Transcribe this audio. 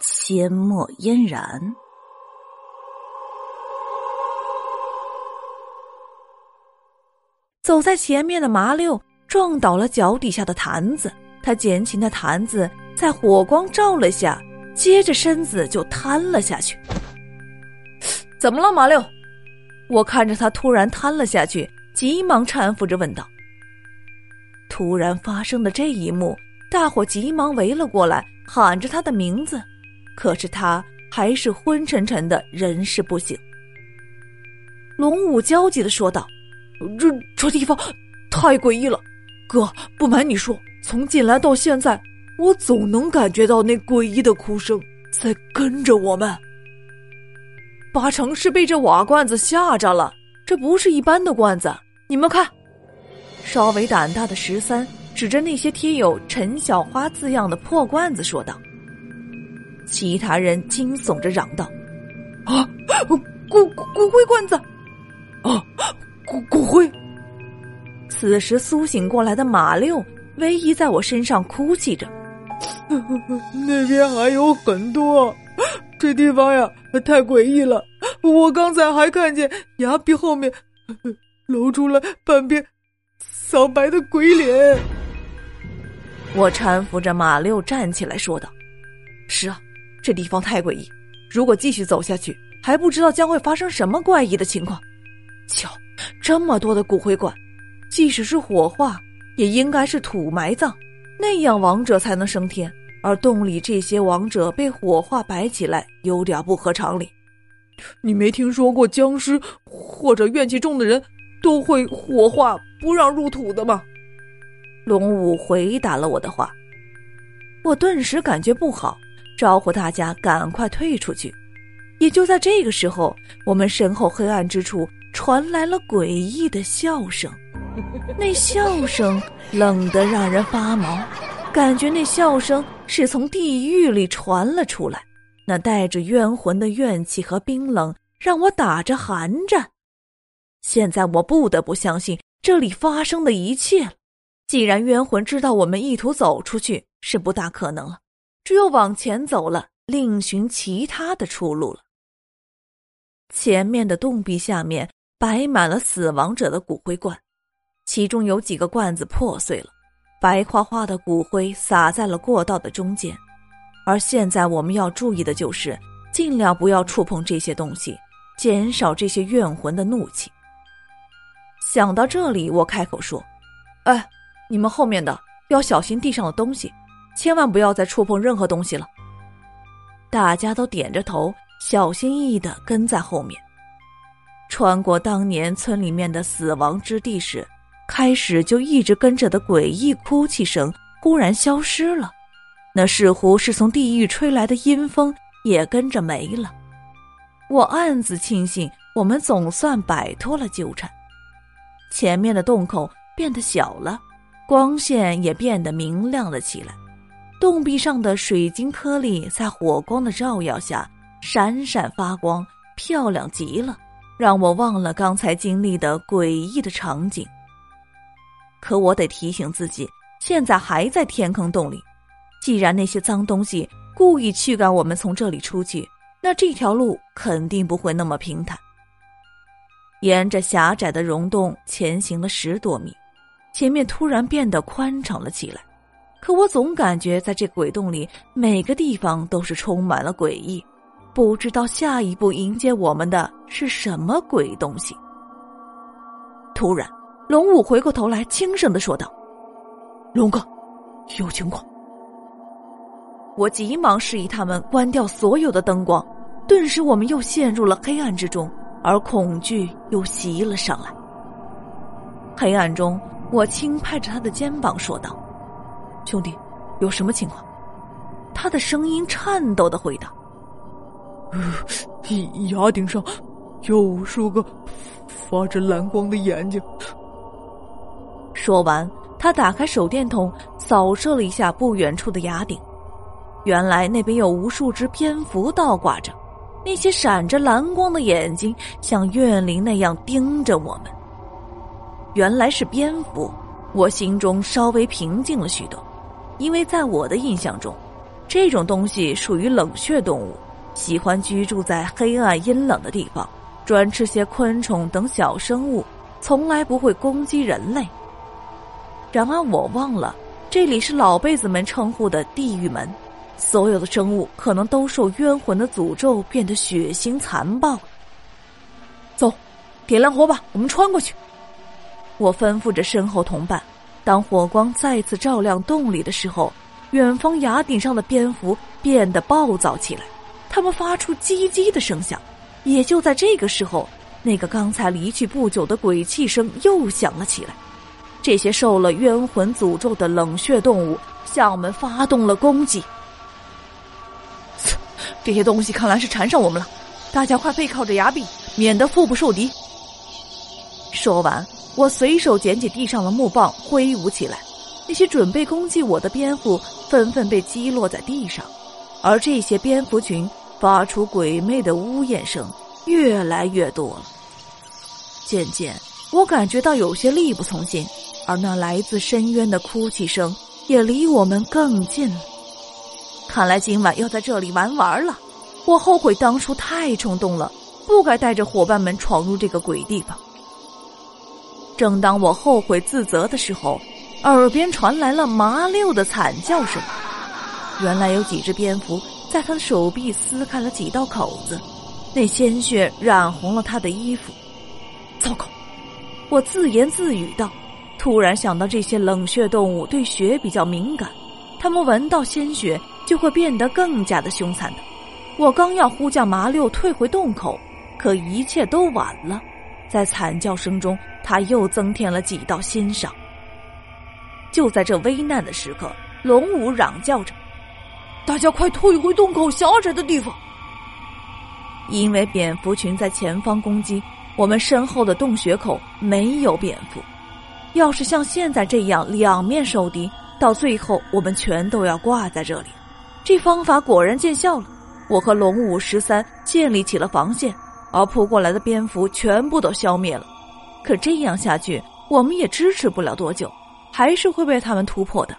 阡陌嫣然。走在前面的麻六撞倒了脚底下的坛子，他捡起那坛子，在火光照了下，接着身子就瘫了下去。怎么了，麻六？我看着他突然瘫了下去，急忙搀扶着问道。突然发生的这一幕，大伙急忙围了过来，喊着他的名字，可是他还是昏沉沉的，人事不省。龙武焦急的说道：“这这地方太诡异了，哥，不瞒你说，从进来到现在，我总能感觉到那诡异的哭声在跟着我们。”八成是被这瓦罐子吓着了，这不是一般的罐子。你们看，稍微胆大的十三指着那些贴有“陈小花”字样的破罐子说道。其他人惊悚着嚷道：“啊，骨骨灰罐子！啊，骨骨灰！”此时苏醒过来的马六唯一在我身上哭泣着：“那边还有很多。”这地方呀，太诡异了！我刚才还看见崖壁后面露出了半边苍白的鬼脸。我搀扶着马六站起来说道：“是啊，这地方太诡异，如果继续走下去，还不知道将会发生什么怪异的情况。瞧，这么多的骨灰罐，即使是火化，也应该是土埋葬，那样亡者才能升天。”而洞里这些亡者被火化摆起来，有点不合常理。你没听说过僵尸或者怨气重的人都会火化不让入土的吗？龙武回答了我的话，我顿时感觉不好，招呼大家赶快退出去。也就在这个时候，我们身后黑暗之处传来了诡异的笑声，那笑声冷得让人发毛。感觉那笑声是从地狱里传了出来，那带着冤魂的怨气和冰冷让我打着寒战。现在我不得不相信这里发生的一切。既然冤魂知道我们意图走出去，是不大可能了，只有往前走了，另寻其他的出路了。前面的洞壁下面摆满了死亡者的骨灰罐，其中有几个罐子破碎了。白花花的骨灰洒在了过道的中间，而现在我们要注意的就是尽量不要触碰这些东西，减少这些怨魂的怒气。想到这里，我开口说：“哎，你们后面的要小心地上的东西，千万不要再触碰任何东西了。”大家都点着头，小心翼翼的跟在后面，穿过当年村里面的死亡之地时。开始就一直跟着的诡异哭泣声忽然消失了，那似乎是从地狱吹来的阴风也跟着没了。我暗自庆幸，我们总算摆脱了纠缠。前面的洞口变得小了，光线也变得明亮了起来。洞壁上的水晶颗粒在火光的照耀下闪闪发光，漂亮极了，让我忘了刚才经历的诡异的场景。可我得提醒自己，现在还在天坑洞里。既然那些脏东西故意驱赶我们从这里出去，那这条路肯定不会那么平坦。沿着狭窄的溶洞前行了十多米，前面突然变得宽敞了起来。可我总感觉在这鬼洞里，每个地方都是充满了诡异，不知道下一步迎接我们的是什么鬼东西。突然。龙武回过头来，轻声的说道：“龙哥，有情况。”我急忙示意他们关掉所有的灯光，顿时我们又陷入了黑暗之中，而恐惧又袭了上来。黑暗中，我轻拍着他的肩膀说道：“兄弟，有什么情况？”他的声音颤抖的回答：“崖顶上有无数个发着蓝光的眼睛。说完，他打开手电筒，扫射了一下不远处的崖顶。原来那边有无数只蝙蝠倒挂着，那些闪着蓝光的眼睛像怨灵那样盯着我们。原来是蝙蝠，我心中稍微平静了许多，因为在我的印象中，这种东西属于冷血动物，喜欢居住在黑暗阴冷的地方，专吃些昆虫等小生物，从来不会攻击人类。然而我忘了，这里是老辈子们称呼的地狱门。所有的生物可能都受冤魂的诅咒，变得血腥残暴。走，点亮火把，我们穿过去。我吩咐着身后同伴。当火光再次照亮洞里的时候，远方崖顶上的蝙蝠变得暴躁起来，它们发出叽叽的声响。也就在这个时候，那个刚才离去不久的鬼泣声又响了起来。这些受了冤魂诅咒的冷血动物向我们发动了攻击。这些东西看来是缠上我们了，大家快背靠着崖壁，免得腹部受敌。说完，我随手捡起地上的木棒，挥舞起来。那些准备攻击我的蝙蝠纷纷被击落在地上，而这些蝙蝠群发出鬼魅的呜咽声越来越多了。渐渐，我感觉到有些力不从心，而那来自深渊的哭泣声也离我们更近了。看来今晚要在这里玩玩了，我后悔当初太冲动了，不该带着伙伴们闯入这个鬼地方。正当我后悔自责的时候，耳边传来了麻六的惨叫声。原来有几只蝙蝠在他的手臂撕开了几道口子，那鲜血染红了他的衣服。糟糕！我自言自语道，突然想到这些冷血动物对血比较敏感，它们闻到鲜血。就会变得更加的凶残的。我刚要呼叫麻六退回洞口，可一切都晚了。在惨叫声中，他又增添了几道新伤。就在这危难的时刻，龙武嚷叫着：“大家快退回洞口狭窄的地方！”因为蝙蝠群在前方攻击，我们身后的洞穴口没有蝙蝠。要是像现在这样两面受敌，到最后我们全都要挂在这里。这方法果然见效了，我和龙武十三建立起了防线，而扑过来的蝙蝠全部都消灭了。可这样下去，我们也支持不了多久，还是会被他们突破的。